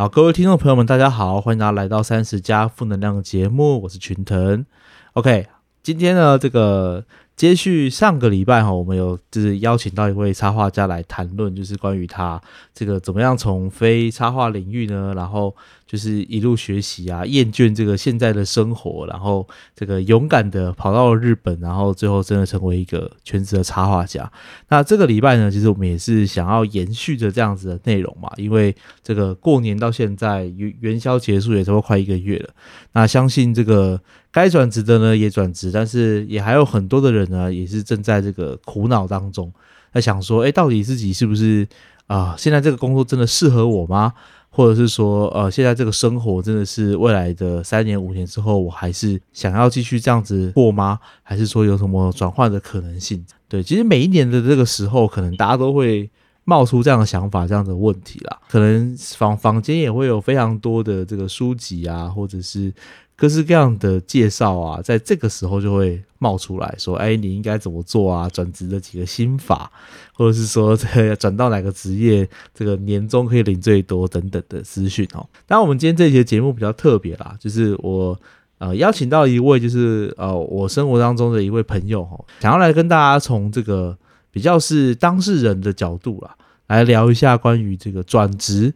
好，各位听众朋友们，大家好，欢迎大家来到三十加负能量节目，我是群腾。OK，今天呢，这个。接续上个礼拜哈，我们有就是邀请到一位插画家来谈论，就是关于他这个怎么样从非插画领域呢，然后就是一路学习啊，厌倦这个现在的生活，然后这个勇敢的跑到了日本，然后最后真的成为一个全职的插画家。那这个礼拜呢，其实我们也是想要延续着这样子的内容嘛，因为这个过年到现在元元宵结束也差不多快一个月了，那相信这个。该转职的呢也转职，但是也还有很多的人呢，也是正在这个苦恼当中，在想说，哎，到底自己是不是啊？现在这个工作真的适合我吗？或者是说，呃，现在这个生活真的是未来的三年五年之后，我还是想要继续这样子过吗？还是说有什么转换的可能性？对，其实每一年的这个时候，可能大家都会冒出这样的想法、这样的问题啦。可能房房间也会有非常多的这个书籍啊，或者是。各式各样的介绍啊，在这个时候就会冒出来说：“哎，你应该怎么做啊？转职的几个心法，或者是说这 转到哪个职业，这个年终可以领最多等等的资讯哦。”当然，我们今天这节节目比较特别啦，就是我呃邀请到一位，就是呃我生活当中的一位朋友哈，想要来跟大家从这个比较是当事人的角度啦，来聊一下关于这个转职，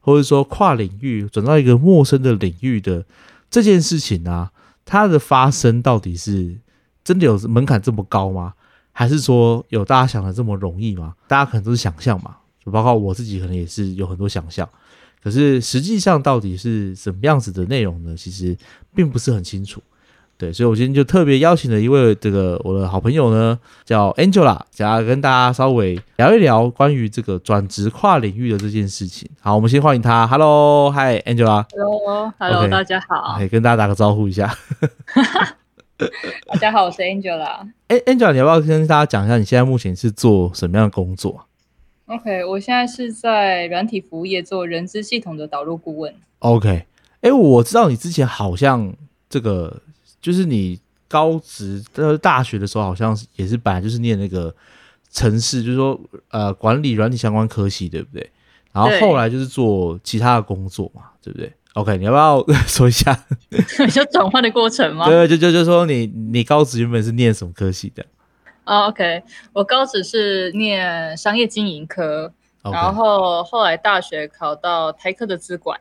或者说跨领域转到一个陌生的领域的。这件事情啊，它的发生到底是真的有门槛这么高吗？还是说有大家想的这么容易吗？大家可能都是想象嘛，就包括我自己可能也是有很多想象。可是实际上到底是什么样子的内容呢？其实并不是很清楚。对，所以我今天就特别邀请了一位这个我的好朋友呢，叫 Angela，想要跟大家稍微聊一聊关于这个转职跨领域的这件事情。好，我们先欢迎他。Hello，Hi Angela。Hello，Hello，大家好。可以跟大家打个招呼一下。大家好，我是 Angela。哎，Angela，你要不要跟大家讲一下你现在目前是做什么样的工作？OK，我现在是在软体服务业做人资系统的导入顾问。OK，哎，我知道你之前好像这个。就是你高职的大学的时候，好像也是本来就是念那个城市，就是说呃管理软体相关科系，对不对？然后后来就是做其他的工作嘛，对不对？OK，你要不要说一下？就转换的过程吗？对，就就就说你你高职原本是念什么科系的？啊，OK，我高职是念商业经营科，然后后来大学考到台科的资管，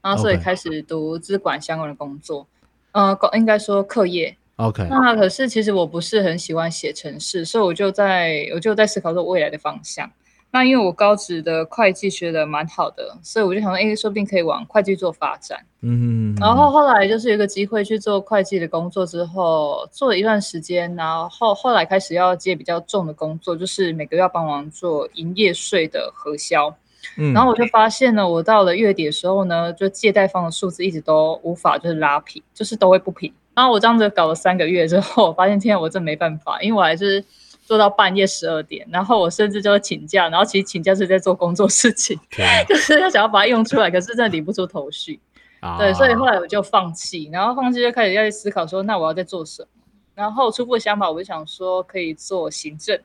然后所以开始读资管相关的工作。呃，应该说课业，OK。那可是其实我不是很喜欢写程式，所以我就在我就在思考说未来的方向。那因为我高职的会计学的蛮好的，所以我就想说，哎，说不定可以往会计做发展。嗯。然后后来就是有个机会去做会计的工作之后，做了一段时间，然后后来开始要接比较重的工作，就是每个月要帮忙做营业税的核销。然后我就发现呢，我到了月底的时候呢，就借贷方的数字一直都无法就是拉平，就是都会不平。然后我这样子搞了三个月之后，我发现天在我真没办法，因为我还是做到半夜十二点，然后我甚至就会请假，然后其实请假是在做工作事情，就是要想要把它用出来，可是真的理不出头绪。对，所以后来我就放弃，然后放弃就开始要去思考说，那我要在做什么？然后初步的想法，我就想说可以做行政。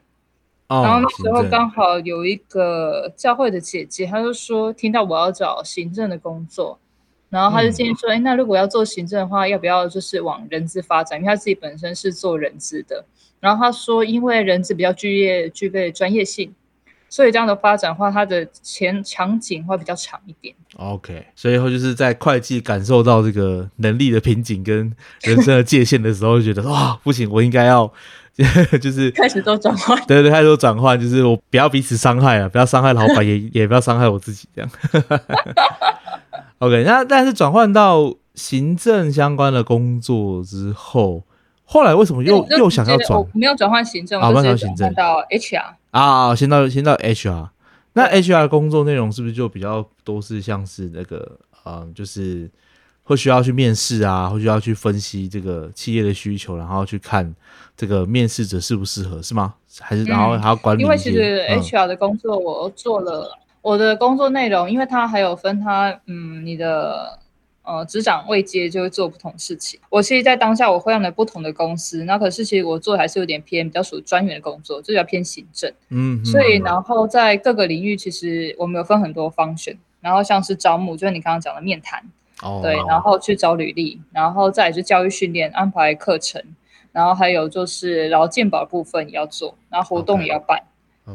然后那时候刚好有一个教会的姐姐，她就说听到我要找行政的工作，然后她就建议说，哎，那如果要做行政的话，要不要就是往人资发展？因为她自己本身是做人资的。然后她说，因为人资比较具业具备专业性，所以这样的发展话，它的前场景会比较长一点。OK，所以后就是在会计感受到这个能力的瓶颈跟人生的界限的时候，就觉得哇，不行，我应该要。就是开始做转换，对对，开始做转换，就是我不要彼此伤害了，不要伤害老板，也 也不要伤害我自己，这样。OK，那但是转换到行政相关的工作之后，后来为什么又又想要转？没有转换行政，啊，没有行政到 HR 啊，先到先到 HR。那 HR 工作内容是不是就比较多是像是那个，嗯，就是会需要去面试啊，会需要去分析这个企业的需求，然后去看。这个面试者适不适合是吗？还是然后还要管理？因为其实 HR 的工作我做了，我的工作内容，因为它还有分它，嗯，你的呃职掌未接就会做不同事情。我其实，在当下我会用的不同的公司，那可是其实我做还是有点偏比较属于专员的工作，就比较偏行政。嗯，所以然后在各个领域，其实我们有分很多方选。然后像是招募，就是你刚刚讲的面谈，哦，对，然后去找履历，然后再是教育训练，安排课程，然后还有就是劳健保部分也要做，然后活动也要办，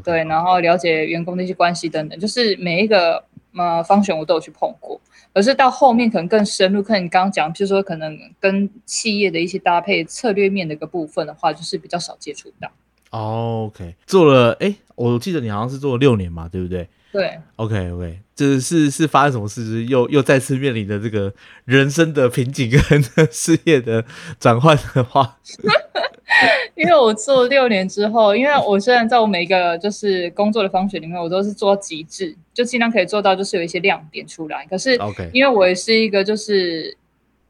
对，然后了解员工的一些关系等等，就是每一个呃方选我都有去碰过。而是到后面可能更深入，看你刚刚讲，就是说可能跟企业的一些搭配策略面的一个部分的话，就是比较少接触到。OK，做了，哎，我记得你好像是做了六年嘛，对不对？对。OK，OK，这是是发生什么事？就是又又再次面临的这个人生的瓶颈跟事业的转换的话。因为我做六年之后，因为我虽然在我每一个就是工作的方选里面，我都是做到极致，就尽量可以做到，就是有一些亮点出来。可是，OK，因为我也是一个就是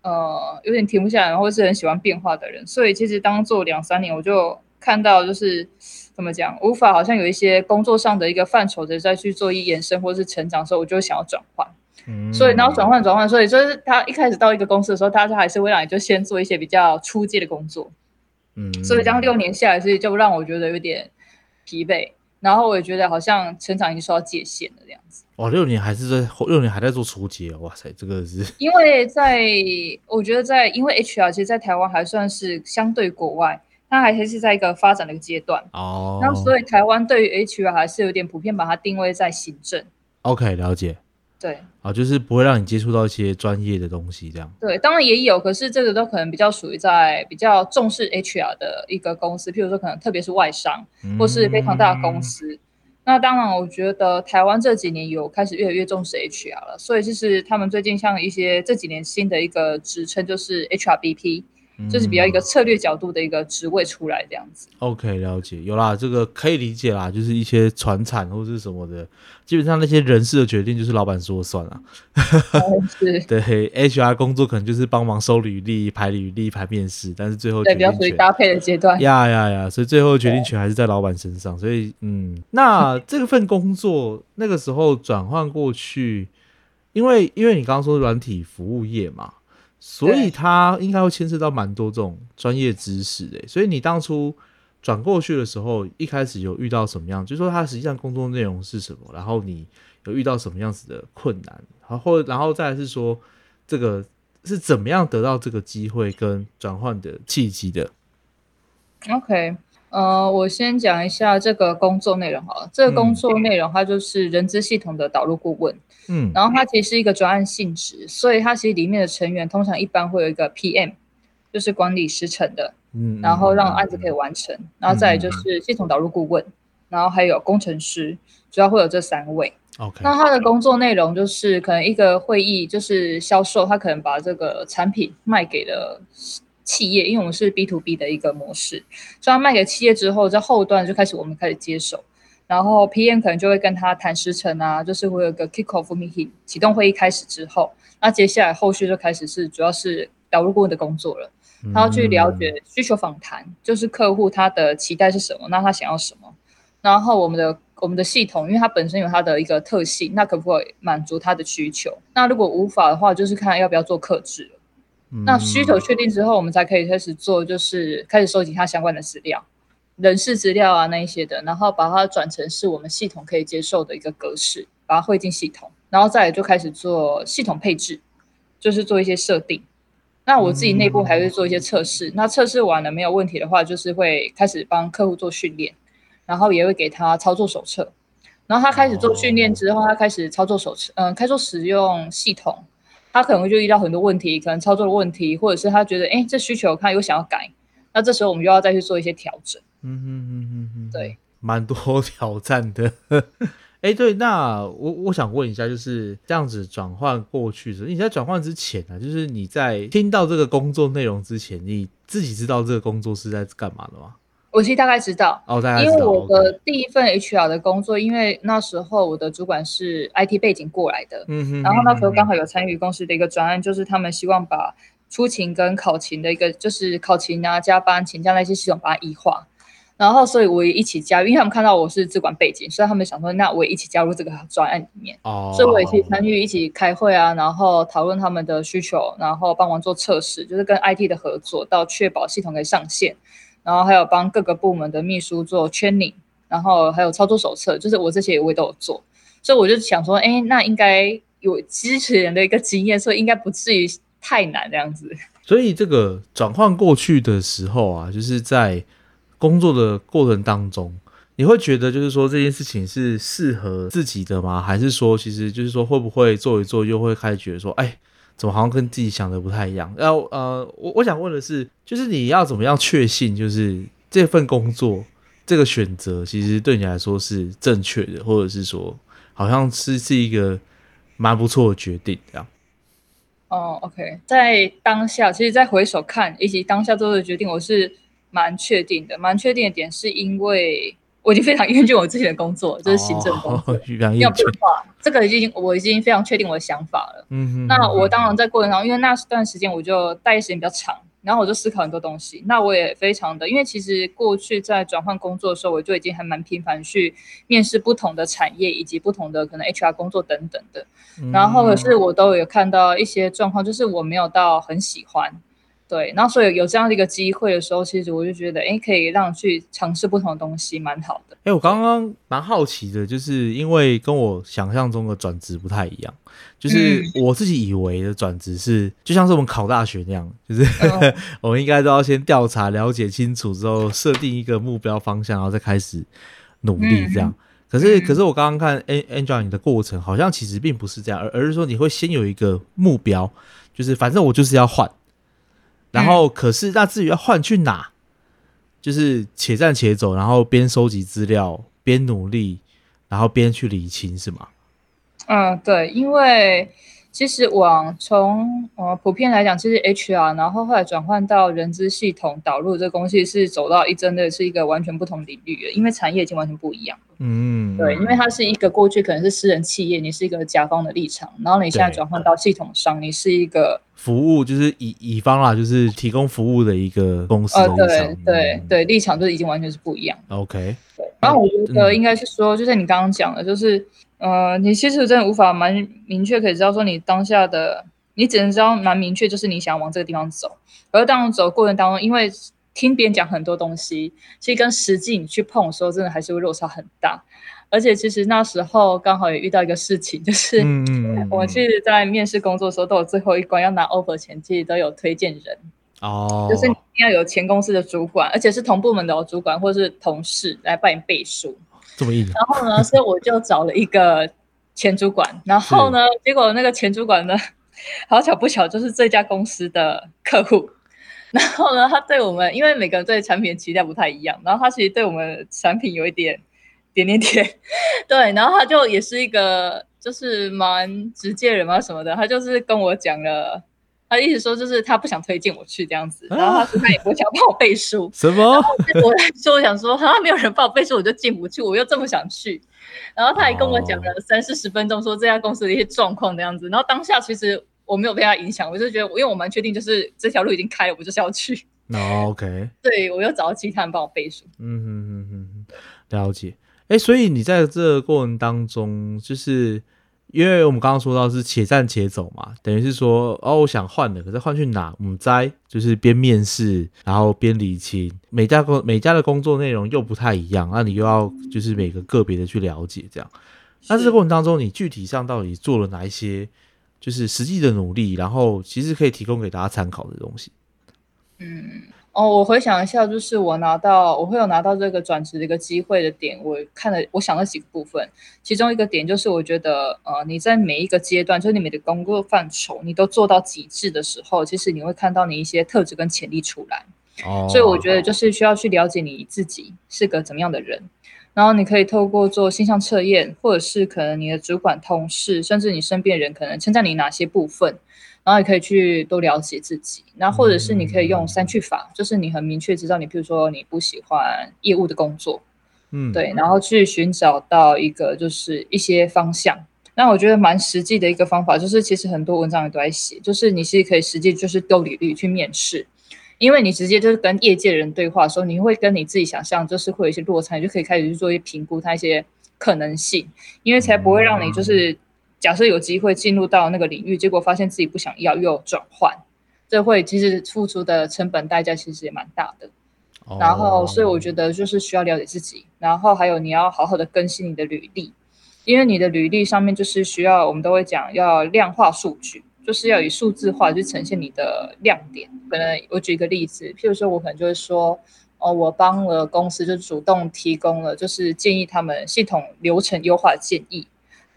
呃有点停不下来，或是很喜欢变化的人，所以其实当做两三年，我就看到就是怎么讲，无法好像有一些工作上的一个范畴的再去做一延伸或是成长的时候，我就想要转换。嗯，所以然后转换转换，所以就是他一开始到一个公司的时候，大家还是会让你就先做一些比较初阶的工作。嗯，所以这样六年下来，所以就让我觉得有点疲惫，然后我也觉得好像成长已经受到界限了这样子。哇，六年还是在六年还在做初级，哇塞，这个是因为在我觉得在因为 HR 其实，在台湾还算是相对国外，它还是在一个发展的一个阶段哦。那所以台湾对于 HR 还是有点普遍把它定位在行政。OK，了解。对，啊，就是不会让你接触到一些专业的东西，这样。对，当然也有，可是这个都可能比较属于在比较重视 HR 的一个公司，譬如说可能特别是外商或是非常大的公司。那当然，我觉得台湾这几年有开始越来越重视 HR 了，所以就是他们最近像一些这几年新的一个职称就是 HRBP。就是比较一个策略角度的一个职位出来这样子。OK，了解，有啦，这个可以理解啦，就是一些传产或是什么的，基本上那些人事的决定就是老板说了算了。是。对，HR 工作可能就是帮忙收履历、排履历、排面试，但是最后对比较属于搭配的阶段。呀呀呀！所以最后决定权还是在老板身上。所以，嗯，那 这份工作那个时候转换过去，因为因为你刚刚说软体服务业嘛。所以他应该会牵涉到蛮多这种专业知识诶，所以你当初转过去的时候，一开始有遇到什么样？就说他实际上工作内容是什么？然后你有遇到什么样子的困难？然后，然后再是说这个是怎么样得到这个机会跟转换的契机的？OK。呃，我先讲一下这个工作内容好了。这个工作内容它就是人资系统的导入顾问，嗯，然后它其实是一个专案性质，所以它其实里面的成员通常一般会有一个 PM，就是管理时程的，嗯，然后让案子可以完成，然后再就是系统导入顾问，然后还有工程师，主要会有这三位。OK，那他的工作内容就是可能一个会议就是销售，他可能把这个产品卖给了。企业，因为我们是 B to B 的一个模式，所以卖给企业之后，在后端就开始我们开始接手，然后 PM 可能就会跟他谈时程啊，就是会有个 kick off meeting 启动会议开始之后，那接下来后续就开始是主要是导入顾问的工作了，他要去了解需求访谈，就是客户他的期待是什么，那他想要什么，然后我们的我们的系统，因为它本身有它的一个特性，那可不可以满足他的需求？那如果无法的话，就是看要不要做克制了。那需求确定之后，我们才可以开始做，就是开始收集它相关的资料、人事资料啊那一些的，然后把它转成是我们系统可以接受的一个格式，把它汇进系统，然后再来就开始做系统配置，就是做一些设定。那我自己内部还会做一些测试，那测试完了没有问题的话，就是会开始帮客户做训练，然后也会给他操作手册，然后他开始做训练之后，他开始操作手册，嗯，开始使用系统。他可能会就遇到很多问题，可能操作的问题，或者是他觉得，哎，这需求他有想要改，那这时候我们就要再去做一些调整。嗯嗯嗯嗯嗯，对，蛮多挑战的。哎，对，那我我想问一下，就是这样子转换过去的，你在转换之前呢，就是你在听到这个工作内容之前，你自己知道这个工作是在干嘛的吗？我其实大概知道，哦，大概因为我的第一份 HR 的工作，因为那时候我的主管是 IT 背景过来的，嗯哼，然后那时候刚好有参与公司的一个专案，就是他们希望把出勤跟考勤的一个，就是考勤啊、加班、请假那些系统把它异化，然后所以我也一起加入，因为他们看到我是资管背景，所以他们想说，那我也一起加入这个专案里面，哦，所以我也去参与一起开会啊，然后讨论他们的需求，然后帮忙做测试，就是跟 IT 的合作，到确保系统可以上线。然后还有帮各个部门的秘书做 training，然后还有操作手册，就是我这些我也都有做，所以我就想说，哎，那应该有机器人的一个经验，所以应该不至于太难这样子。所以这个转换过去的时候啊，就是在工作的过程当中，你会觉得就是说这件事情是适合自己的吗？还是说其实就是说会不会做一做又会开始觉得说，哎，怎么好像跟自己想的不太一样？要呃，我我想问的是，就是你要怎么样确信，就是这份工作这个选择其实对你来说是正确的，或者是说好像是是一个蛮不错的决定这样。哦，OK，在当下，其实，在回首看以及当下做的决定，我是蛮确定的。蛮确定的点是因为我已经非常 厌倦我自己的工作，就是行政工作，要变化。这个已经我已经非常确定我的想法了。嗯嗯。那我当然在过程中，因为那段时间我就待业时间比较长。然后我就思考很多东西，那我也非常的，因为其实过去在转换工作的时候，我就已经还蛮频繁去面试不同的产业以及不同的可能 HR 工作等等的，然后可是我都有看到一些状况，就是我没有到很喜欢。对，然后所以有这样的一个机会的时候，其实我就觉得，哎，可以让去尝试不同的东西，蛮好的。哎，我刚刚蛮好奇的，就是因为跟我想象中的转职不太一样，就是我自己以为的转职是，就像是我们考大学那样，就是 我们应该都要先调查、了解清楚之后，设定一个目标方向，然后再开始努力这样。可是，可是我刚刚看 Angel 你的过程，好像其实并不是这样，而而是说你会先有一个目标，就是反正我就是要换。然后，可是那至于要换去哪，就是且战且走，然后边收集资料，边努力，然后边去理清，是吗？嗯，对，因为。其实往从呃普遍来讲，其实 HR 然后后来转换到人资系统导入这个东西是走到一真的是一个完全不同领域的，因为产业已经完全不一样嗯，对，因为它是一个过去可能是私人企业，你是一个甲方的立场，然后你现在转换到系统上，你是一个服务，就是乙乙方啦，就是提供服务的一个公司。呃，对对对，立场就已经完全是不一样。OK，对，然后我觉得应该是说，就像你刚刚讲的，就是。呃，你其实真的无法蛮明确可以知道说你当下的，你只能知道蛮明确，就是你想往这个地方走。而当走过程当中，因为听别人讲很多东西，其实跟实际你去碰的时候，真的还是会落差很大。而且其实那时候刚好也遇到一个事情，就是 我其实，在面试工作的时候，都有最后一关要拿 offer 前，其实都有推荐人哦，就是你要有前公司的主管，而且是同部门的主管或是同事来帮你背书。然后呢，所以我就找了一个前主管，然后呢，结果那个前主管呢，好巧不巧就是这家公司的客户。然后呢，他对我们，因为每个人对产品的期待不太一样，然后他其实对我们产品有一点点点点，对，然后他就也是一个就是蛮直接人嘛什么的，他就是跟我讲了。他意思说，就是他不想推荐我去这样子，然后他说他也不想帮我背书。什么？我说我想说，好像没有人帮我背书，我就进不去，我又这么想去。然后他还跟我讲了三四十分钟，说这家公司的一些状况这样子。然后当下其实我没有被他影响，我就觉得，因为我蛮确定，就是这条路已经开了，我就是要去。那 OK。对，我又找到其他人帮我背书。嗯哼哼哼，了解。哎，所以你在这个过程当中，就是。因为我们刚刚说到是且战且走嘛，等于是说哦，我想换的，可是换去哪？我们在就是边面试，然后边理清每家工每家的工作内容又不太一样，那你又要就是每个个别的去了解这样。那这个过程当中，你具体上到底做了哪一些就是实际的努力，然后其实可以提供给大家参考的东西？嗯。哦，我回想一下，就是我拿到我会有拿到这个转职的一个机会的点，我看了，我想了几个部分，其中一个点就是我觉得，呃，你在每一个阶段，就是你的工作范畴，你都做到极致的时候，其实你会看到你一些特质跟潜力出来。哦，所以我觉得就是需要去了解你自己是个怎么样的人，然后你可以透过做形象测验，或者是可能你的主管、同事，甚至你身边人，可能称赞你哪些部分。然后也可以去多了解自己，那或者是你可以用三去法，就是你很明确知道你，比如说你不喜欢业务的工作，嗯，对，然后去寻找到一个就是一些方向。那我觉得蛮实际的一个方法，就是其实很多文章也都在写，就是你是可以实际就是丢履历去面试，因为你直接就是跟业界人对话的时候，你会跟你自己想象就是会有一些落差，你就可以开始去做一些评估它一些可能性，因为才不会让你就是。假设有机会进入到那个领域，结果发现自己不想要，又转换，这会其实付出的成本代价其实也蛮大的。然后，所以我觉得就是需要了解自己，然后还有你要好好的更新你的履历，因为你的履历上面就是需要，我们都会讲要量化数据，就是要以数字化去呈现你的亮点。可能我举一个例子，譬如说我可能就会说，哦，我帮了公司就主动提供了就是建议他们系统流程优化建议。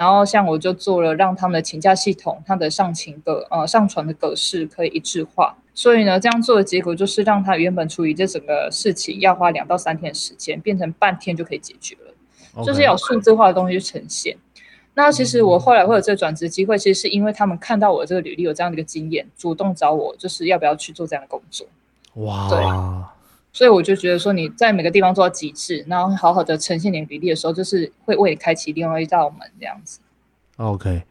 然后像我就做了让他们的请假系统，它的上请的呃上传的格式可以一致化，所以呢这样做的结果就是让他原本处理这整个事情要花两到三天时间，变成半天就可以解决了，就是有数字化的东西呈现。那其实我后来会有这个转职机会，其实是因为他们看到我这个履历有这样的一个经验，主动找我就是要不要去做这样的工作。哇，对。所以我就觉得说，你在每个地方做到极致，然后好好的呈现你比例的时候，就是会为你开启另外一道门这样子。OK，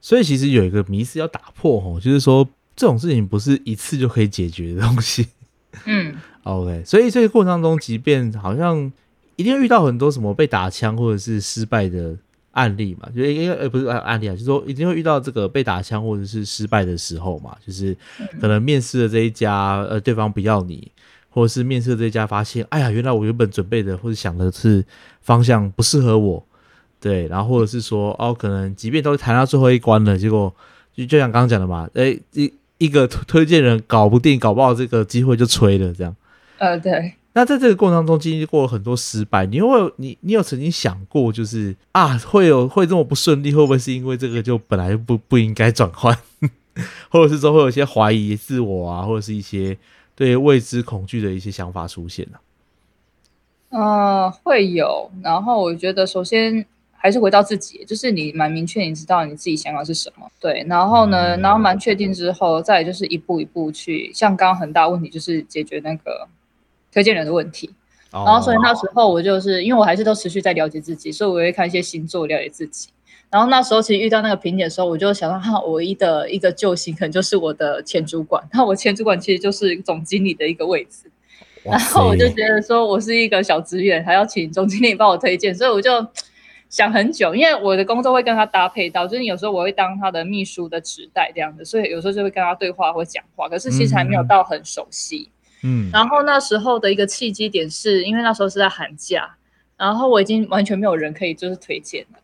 所以其实有一个迷思要打破哦，就是说这种事情不是一次就可以解决的东西。嗯，OK，所以这个过程当中，即便好像一定遇到很多什么被打枪或者是失败的案例嘛，就因为呃不是案例啊，就是说一定会遇到这个被打枪或者是失败的时候嘛，就是可能面试的这一家呃对方不要你。或者是面试这家发现，哎呀，原来我原本准备的或者想的是方向不适合我，对，然后或者是说，哦，可能即便都谈到最后一关了，结果就就像刚刚讲的嘛，哎，一一个推荐人搞不定，搞不好这个机会就吹了，这样。呃，对。那在这个过程当中经历过很多失败，你会你你有曾经想过，就是啊，会有会这么不顺利，会不会是因为这个就本来就不不应该转换，或者是说会有一些怀疑自我啊，或者是一些。对未知恐惧的一些想法出现了，嗯，会有。然后我觉得，首先还是回到自己，就是你蛮明确，你知道你自己想要是什么。对，然后呢，然后蛮确定之后，再就是一步一步去，像刚刚很大问题就是解决那个推荐人的问题。然后所以那时候我就是因为我还是都持续在了解自己，所以我会看一些星座了解自己。然后那时候其实遇到那个瓶颈的时候，我就想到，哈，唯一的一个救星可能就是我的前主管。那我前主管其实就是总经理的一个位置。然后我就觉得说，我是一个小职员，还要请总经理帮我推荐，所以我就想很久，因为我的工作会跟他搭配到，就是有时候我会当他的秘书的纸袋这样子，所以有时候就会跟他对话或讲话。可是其实还没有到很熟悉。嗯。然后那时候的一个契机点是因为那时候是在寒假，然后我已经完全没有人可以就是推荐了。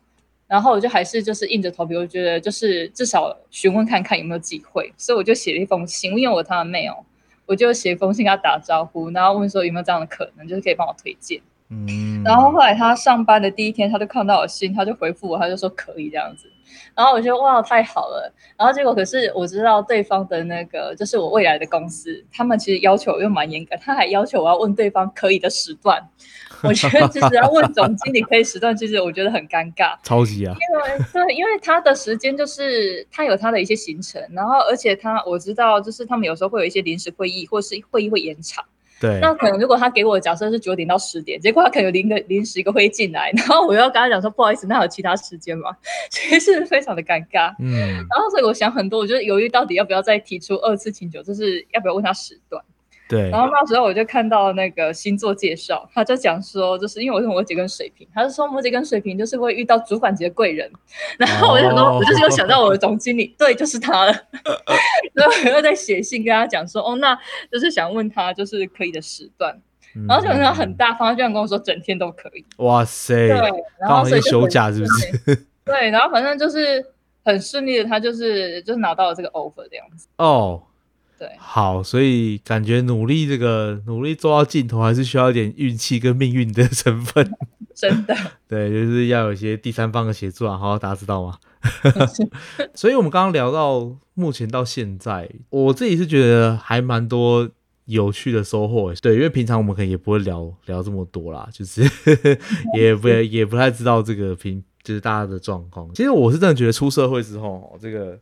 然后我就还是就是硬着头皮，我觉得就是至少询问看看有没有机会，所以我就写了一封信，因为我他的 mail，我就写一封信跟他打招呼，然后问说有没有这样的可能，就是可以帮我推荐。嗯，然后后来他上班的第一天，他就看到我信，他就回复我，他就说可以这样子。然后我觉得哇，太好了。然后结果可是我知道对方的那个就是我未来的公司，他们其实要求又蛮严格，他还要求我要问对方可以的时段。我觉得其实要问总经理可以时段，其实我觉得很尴尬。超级啊！因为对，因为他的时间就是他有他的一些行程，然后而且他我知道就是他们有时候会有一些临时会议，或是会议会延长。对，那可能如果他给我的假设是九点到十点，结果他可能有临个临时一个会议进来，然后我要跟他讲说不好意思，那有其他时间吗？其实非常的尴尬。嗯，然后所以我想很多，我就犹豫到底要不要再提出二次请求，就是要不要问他时段。对，然后那时候我就看到那个星座介绍，他就讲说，就是因为我是摩羯跟水瓶，他是说摩羯跟水瓶就是会遇到主管级的贵人，然后我就想说，我就是又想到我的总经理，对，就是他了，然后我又在写信跟他讲说，哦，那就是想问他就是可以的时段，然后就他很大方，居然跟我说整天都可以，哇塞，对，然后所以休假是不是？对，然后反正就是很顺利的，他就是就是拿到了这个 offer 这样子，哦。对，好，所以感觉努力这个努力做到尽头，还是需要一点运气跟命运的成分。真的，对，就是要有一些第三方的协助啊，好，大家知道吗？所以，我们刚刚聊到目前到现在，我自己是觉得还蛮多有趣的收获。对，因为平常我们可能也不会聊聊这么多啦，就是也不也不太知道这个平就是大家的状况。其实我是真的觉得出社会之后，这个。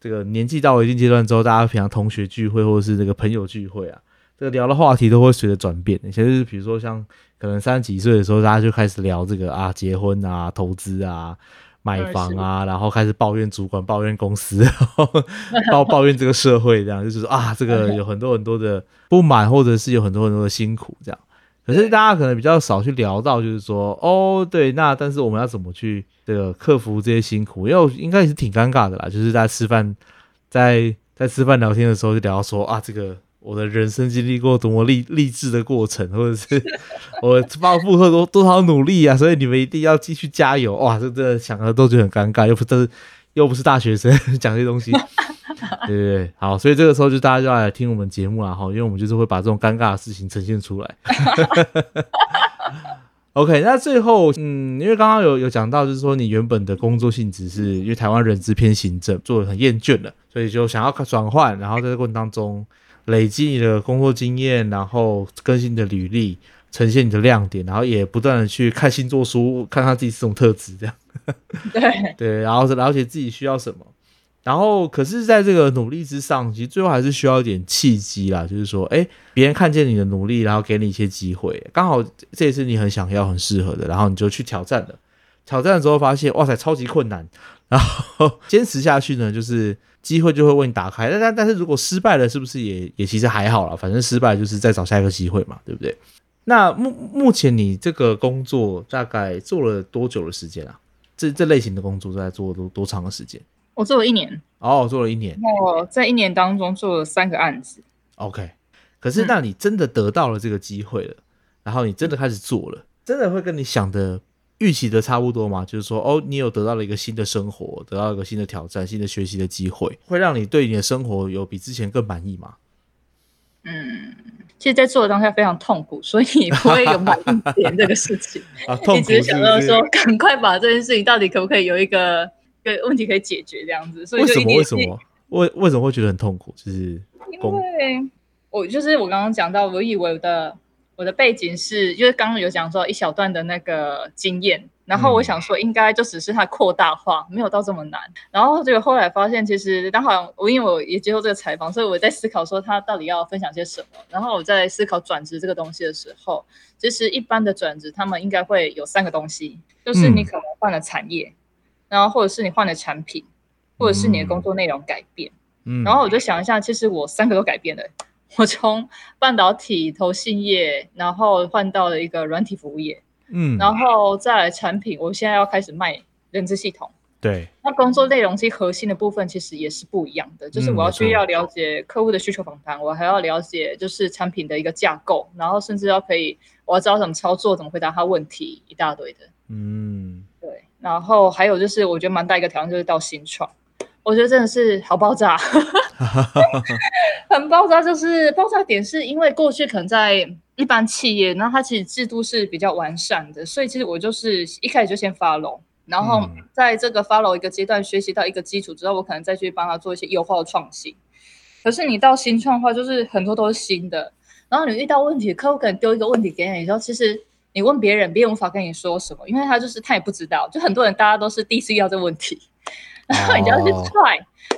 这个年纪到了一定阶段之后，大家平常同学聚会或者是这个朋友聚会啊，这个聊的话题都会随着转变。其实比如说像可能三十几岁的时候，大家就开始聊这个啊，结婚啊，投资啊，买房啊，然后开始抱怨主管、抱怨公司，然后抱抱怨这个社会，这样就是说啊，这个有很多很多的不满，或者是有很多很多的辛苦这样。可是大家可能比较少去聊到，就是说哦，对，那但是我们要怎么去这个克服这些辛苦？因为应该也是挺尴尬的啦，就是在吃饭，在在吃饭聊天的时候就聊到说啊，这个我的人生经历过多么励励志的过程，或者是 我帮付出多多少努力啊，所以你们一定要继续加油哇！这真的想的都觉得很尴尬，又不是又不是大学生 讲这些东西，对对对，好，所以这个时候就大家就要来听我们节目了哈，因为我们就是会把这种尴尬的事情呈现出来。OK，那最后，嗯，因为刚刚有有讲到，就是说你原本的工作性质是因为台湾人资偏行政，做的很厌倦了，所以就想要转换，然后在这过程当中累积你的工作经验，然后更新你的履历，呈现你的亮点，然后也不断的去看星座书，看他自己这种特质，这样，对对，然后是了解自己需要什么。然后，可是，在这个努力之上，其实最后还是需要一点契机啦。就是说，哎，别人看见你的努力，然后给你一些机会，刚好这也是你很想要、很适合的，然后你就去挑战了。挑战了之后，发现哇塞，超级困难。然后坚持下去呢，就是机会就会为你打开。但但但是如果失败了，是不是也也其实还好了？反正失败就是再找下一个机会嘛，对不对？那目目前你这个工作大概做了多久的时间啊？这这类型的工作在做多多长的时间？我做了一年，哦，做了一年。我在一年当中做了三个案子。OK，可是那你真的得到了这个机会了，然后你真的开始做了，真的会跟你想的预期的差不多吗？就是说，哦，你有得到了一个新的生活，得到一个新的挑战，新的学习的机会，会让你对你的生活有比之前更满意吗？嗯，其实，在做的当下非常痛苦，所以不会有满意点这个事情。啊，痛苦只是想到说，赶快把这件事情到底可不可以有一个。问题可以解决这样子，所以为什么为什么为为什么会觉得很痛苦？就是因为我就是我刚刚讲到，我以为我的我的背景是，就是刚刚有讲说一小段的那个经验，然后我想说应该就只是它扩大化，没有到这么难。然后这个后来发现，其实刚好我因为我也接受这个采访，所以我在思考说他到底要分享些什么。然后我在思考转职这个东西的时候，其实一般的转职他们应该会有三个东西，就是你可能换了产业。然后或者是你换了产品，或者是你的工作内容改变，嗯，然后我就想一下，其实我三个都改变了。我从半导体投信业，然后换到了一个软体服务业，嗯，然后再来产品，我现在要开始卖认知系统。对，那工作内容其实核心的部分其实也是不一样的，就是我要需要了解客户的需求访谈，我还要了解就是产品的一个架构，然后甚至要可以我要知道怎么操作，怎么回答他问题，一大堆的。嗯，对。然后还有就是，我觉得蛮大一个挑战就是到新创，我觉得真的是好爆炸，很爆炸。就是爆炸点是因为过去可能在一般企业，然后它其实制度是比较完善的，所以其实我就是一开始就先 follow，然后在这个 follow 一个阶段学习到一个基础之后，我可能再去帮他做一些优化的创新。可是你到新创的话，就是很多都是新的，然后你遇到问题，客户可能丢一个问题给你，你说其实。你问别人，别人无法跟你说什么，因为他就是他也不知道。就很多人，大家都是第一次遇到这个问题，然后你就要去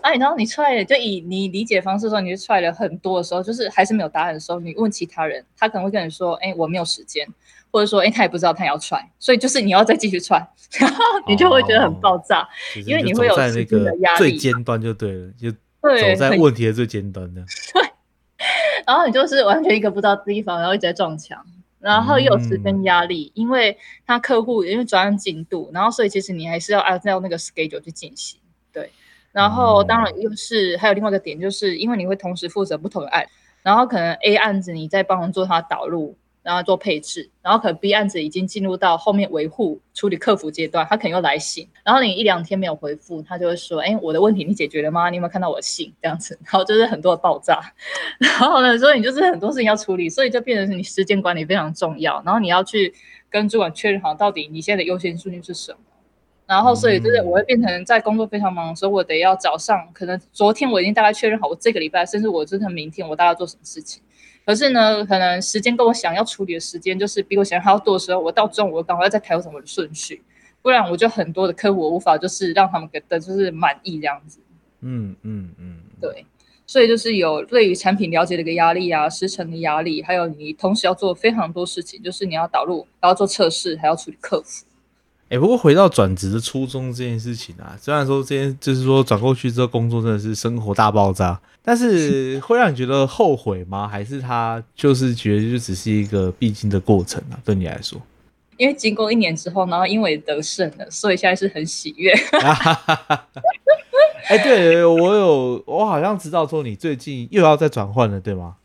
踹，然后你踹，就以你理解方式说，你就踹了很多的时候，就是还是没有答案的时候，你问其他人，他可能会跟你说：“哎，我没有时间。”或者说：“哎，他也不知道他要踹。”所以就是你要再继续踹，然后你就会觉得很爆炸，因为你会有时间的压力。最尖端就对了，就 走在问题的最尖端的。对，然后你就是完全一个不知道地方，然后一直在撞墙。然后又有时间压力，因为他客户因为转案进度，然后所以其实你还是要按照那个 schedule 去进行，对。然后当然又是还有另外一个点，就是因为你会同时负责不同的案，然后可能 A 案子你在帮忙做它导入。然后做配置，然后可能 B 案子已经进入到后面维护处理客服阶段，他可能又来信，然后你一两天没有回复，他就会说：“哎，我的问题你解决了吗？你有没有看到我的信？”这样子，然后就是很多的爆炸，然后呢，所以你就是很多事情要处理，所以就变成是你时间管理非常重要，然后你要去跟主管确认好到底你现在的优先顺序是什么，然后所以就是我会变成在工作非常忙的时候，我得要早上可能昨天我已经大概确认好，我这个礼拜甚至我真的明天我大概做什么事情。可是呢，可能时间跟我想要处理的时间，就是比我想还要多的时候，我到中午我赶快再调整我的顺序，不然我就很多的客户我无法就是让他们给的就是满意这样子。嗯嗯嗯，对，所以就是有对于产品了解的一个压力啊，时程的压力，还有你同时要做非常多事情，就是你要导入，然后做测试，还要处理客服。哎，不过回到转职的初衷这件事情啊，虽然说这件就是说转过去之后工作真的是生活大爆炸，但是 会让你觉得后悔吗？还是他就是觉得就只是一个必经的过程啊？对你来说，因为经过一年之后，然后因为得胜了，所以现在是很喜悦。哎，对我有，我好像知道说你最近又要再转换了，对吗？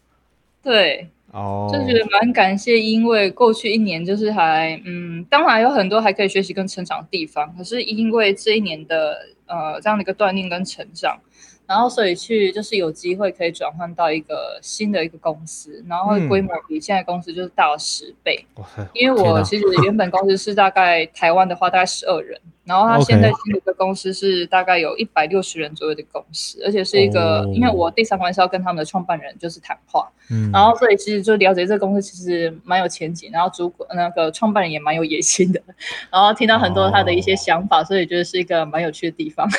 对，哦，就觉得蛮感谢，因为过去一年就是还嗯，当然有很多还可以学习跟成长的地方，可是因为这一年的呃这样的一个锻炼跟成长。然后，所以去就是有机会可以转换到一个新的一个公司，然后规模比现在公司就是大了十倍。因为我其实原本公司是大概 台湾的话大概十二人，然后他现在新的一个公司是大概有一百六十人左右的公司，而且是一个，因为我第三关是要跟他们的创办人就是谈话，嗯，然后所以其实就了解这个公司其实蛮有前景，然后主管那个创办人也蛮有野心的，然后听到很多他的一些想法，所以觉得是一个蛮有趣的地方。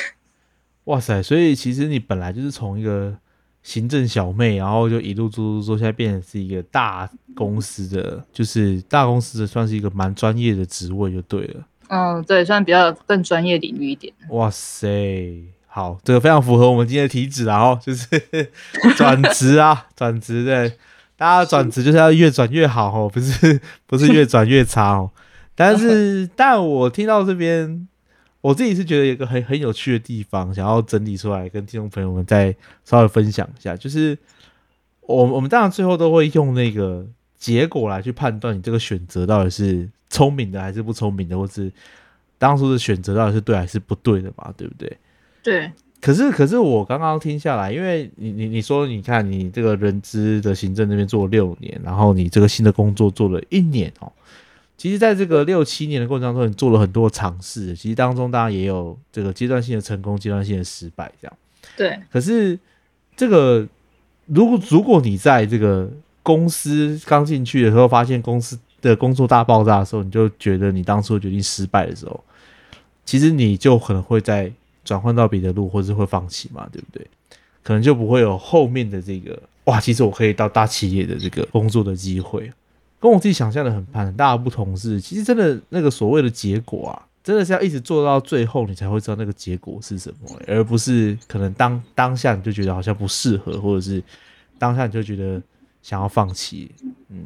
哇塞！所以其实你本来就是从一个行政小妹，然后就一路做做做，现在变成是一个大公司的，就是大公司的，算是一个蛮专业的职位就对了。嗯，对，算比较更专业领域一点。哇塞，好，这个非常符合我们今天的体质啊！哦，就是 转职啊，转职对，大家转职就是要越转越好哦，不是不是越转越差哦。但是，但我听到这边。我自己是觉得有个很很有趣的地方，想要整理出来跟听众朋友们再稍微分享一下，就是我我们当然最后都会用那个结果来去判断你这个选择到底是聪明的还是不聪明的，或是当初的选择到底是对还是不对的嘛，对不对？对。可是可是我刚刚听下来，因为你你你说你看你这个人资的行政那边做了六年，然后你这个新的工作做了一年哦。其实，在这个六七年的过程当中，你做了很多尝试。其实当中当然也有这个阶段性的成功，阶段性的失败，这样。对。可是，这个如果如果你在这个公司刚进去的时候，发现公司的工作大爆炸的时候，你就觉得你当初决定失败的时候，其实你就可能会在转换到别的路，或是会放弃嘛，对不对？可能就不会有后面的这个哇，其实我可以到大企业的这个工作的机会。跟我自己想象的很很大的不同是，其实真的那个所谓的结果啊，真的是要一直做到最后，你才会知道那个结果是什么，而不是可能当当下你就觉得好像不适合，或者是当下你就觉得想要放弃。嗯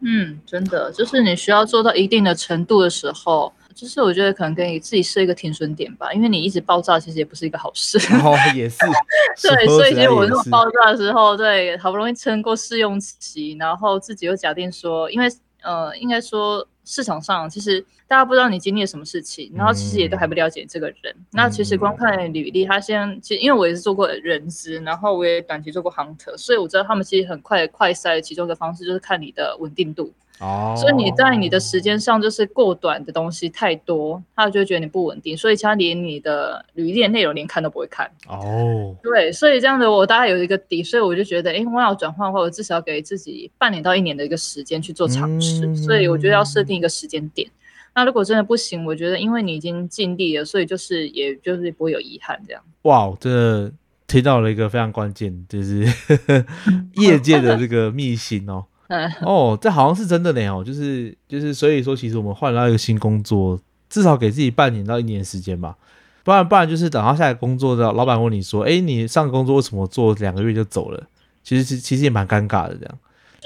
嗯，真的就是你需要做到一定的程度的时候。就是我觉得可能给你自己设一个停损点吧，因为你一直爆炸其实也不是一个好事。哦，也是。对，所以其实我那种爆炸的时候，对，好不容易撑过试用期，然后自己又假定说，因为呃，应该说市场上其实大家不知道你经历了什么事情，然后其实也都还不了解这个人。那其实光看履历，他先其实因为我也是做过人资，然后我也短期做过 hunter，所以我知道他们其实很快快筛其中的方式就是看你的稳定度。哦，所以你在你的时间上就是过短的东西太多，他就会觉得你不稳定，所以他连你的履历内容连看都不会看。哦，对，所以这样的我大概有一个底，所以我就觉得，哎，我要转换的话，我至少给自己半年到一年的一个时间去做尝试。所以我觉得要设定一个时间点。那如果真的不行，我觉得因为你已经尽力了，所以就是也就是不会有遗憾这样。哇，这听到了一个非常关键，就是 业界的这个秘辛哦。哦，这好像是真的呢哦，就是就是，所以说其实我们换了一个新工作，至少给自己半年到一年时间吧，不然不然就是等到下来工作的老板问你说，哎，你上个工作为什么做两个月就走了？其实其其实也蛮尴尬的这样。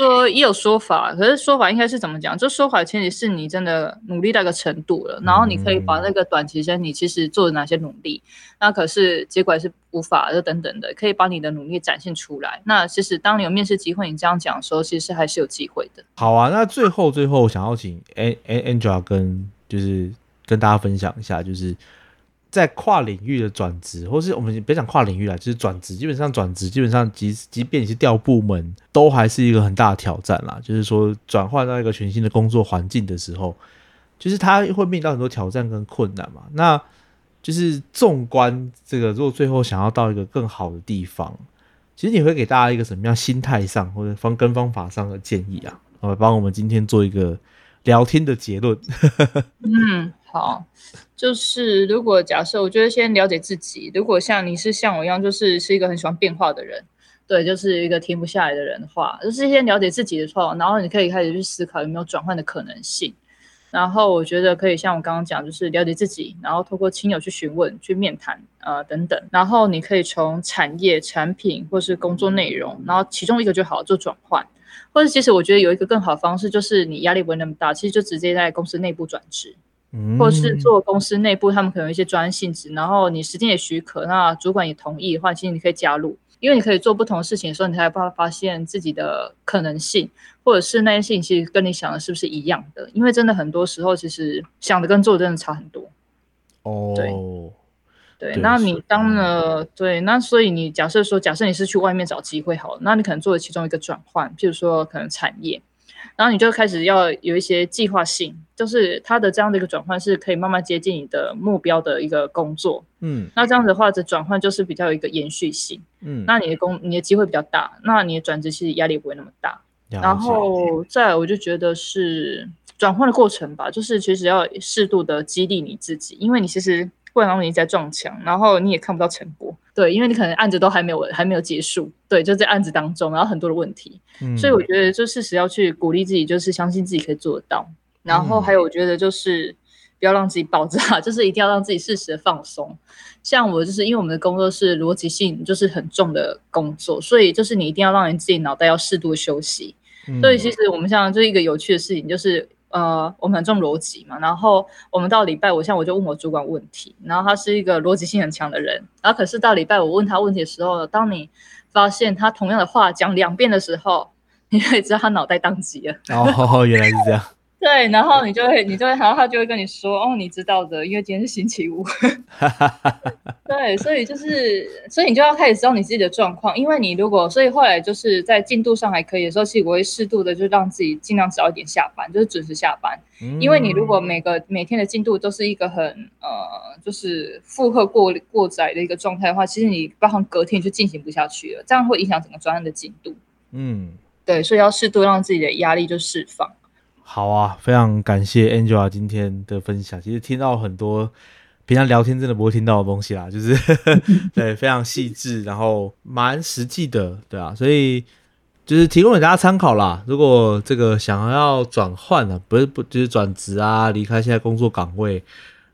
说也有说法，可是说法应该是怎么讲？就说法前提是你真的努力到一个程度了，然后你可以把那个短期间你其实做了哪些努力，那可是结果是无法就等等的，可以把你的努力展现出来。那其实当你有面试机会，你这样讲的时候，其实还是有机会的。好啊，那最后最后想要请 An An Angela 跟就是跟大家分享一下，就是。在跨领域的转职，或是我们别讲跨领域了，就是转职，基本上转职，基本上即即便你是调部门，都还是一个很大的挑战啦。就是说转换到一个全新的工作环境的时候，就是他会面临到很多挑战跟困难嘛。那就是纵观这个，如果最后想要到一个更好的地方，其实你会给大家一个什么样心态上或者方跟方法上的建议啊？来帮我们今天做一个聊天的结论。嗯。好，就是如果假设，我觉得先了解自己。如果像你是像我一样，就是是一个很喜欢变化的人，对，就是一个停不下来的人的话，就是先了解自己的话，然后你可以开始去思考有没有转换的可能性。然后我觉得可以像我刚刚讲，就是了解自己，然后透过亲友去询问、去面谈，呃等等。然后你可以从产业、产品或是工作内容，然后其中一个就好做转换。或者其实我觉得有一个更好的方式，就是你压力不会那么大，其实就直接在公司内部转职。嗯或者是做公司内部，他们可能有一些专案性质，然后你时间也许可，那主管也同意的话，其实你可以加入，因为你可以做不同的事情的时候，你才有办法发现自己的可能性，或者是那些事情其实跟你想的是不是一样的，因为真的很多时候其实想的跟做的真的差很多。哦，对，对那你当了对，那所以你假设说，假设你是去外面找机会好了，那你可能做了其中一个转换，譬如说可能产业，然后你就开始要有一些计划性，就是它的这样的一个转换是可以慢慢接近你的目标的一个工作。嗯那这样子的话，这转换就是比较有一个延续性，嗯，那你的工你的机会比较大，那你的转职其实压力不会那么大。然解后再来我就觉得是转换的过程吧，就是其实要适度的激励你自己，因为你其实过程当中你一直在撞墙，然后你也看不到成果，对，因为你可能案子都还没有还没有结束，对，就在案子当中，然后很多的问题，嗯所以我觉得就适时要去鼓励自己，就是相信自己可以做得到，然后还有我觉得就是不要让自己爆炸，就是一定要让自己适时的放松。像我就是因为我们的工作是逻辑性就是很重的工作，所以就是你一定要让你自己脑袋要适度的休息。嗯所以其实我们像就是一个有趣的事情，就是呃，我们很重逻辑嘛，然后我们到礼拜五，像我就问我主管问题，然后他是一个逻辑性很强的人，然后可是到礼拜五问他问题的时候，当你发现他同样的话讲两遍的时候，你可以知道他脑袋宕机了。哦，原来是这样，对，然后你就会，你就会，然后他就会跟你说，哦，你知道的，因为今天是星期五。对，所以就是，所以你就要开始知道你自己的状况，因为你如果，所以后来就是在进度上还可以的时候，其实我会适度的就让自己尽量早一点下班，就是准时下班。因为你如果每个每天的进度都是一个很呃，就是负荷过过载的一个状态的话，其实你包含隔天就进行不下去了，这样会影响整个专案的进度。嗯。对，所以要适度让自己的压力就释放。好啊，非常感谢 Angela 今天的分享。其实听到很多平常聊天真的不会听到的东西啦，就是 对非常细致，然后蛮实际的，对啊，所以就是提供给大家参考啦。如果这个想要转换呢，不是不就是转职啊，离开现在工作岗位，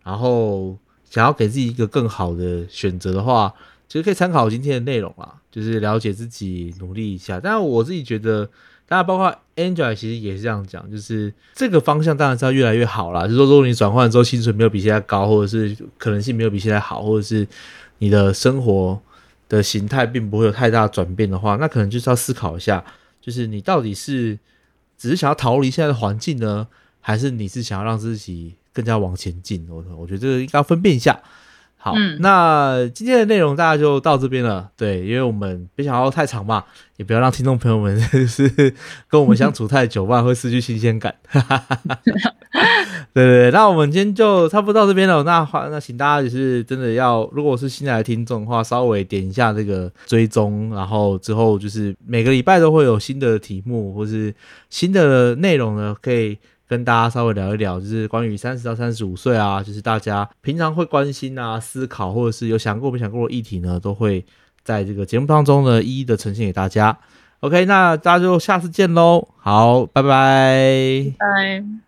然后想要给自己一个更好的选择的话，其实可以参考今天的内容啦，就是了解自己，努力一下。但我自己觉得。当然，包括 Angela 其实也是这样讲，就是这个方向当然是要越来越好啦。就是说，如果你转换之后薪水没有比现在高，或者是可能性没有比现在好，或者是你的生活的形态并不会有太大转变的话，那可能就是要思考一下，就是你到底是只是想要逃离现在的环境呢，还是你是想要让自己更加往前进？我我觉得这个应该要分辨一下。好，嗯那今天的内容大家就到这边了。对，因为我们不想要太长嘛，也不要让听众朋友们 就是跟我们相处太久，不然会失去新鲜感。对对对，那我们今天就差不多到这边了。那话那请大家就是真的要，如果是新来的听众的话，稍微点一下这个追踪，然后之后就是每个礼拜都会有新的题目或是新的内容呢，可以跟大家稍微聊一聊，就是关于三十到三十五岁啊，就是大家平常会关心啊、思考或者是有想过没想过的议题呢，都会在这个节目当中呢一一的呈现给大家。OK，那大家就下次见喽，好，拜拜。拜。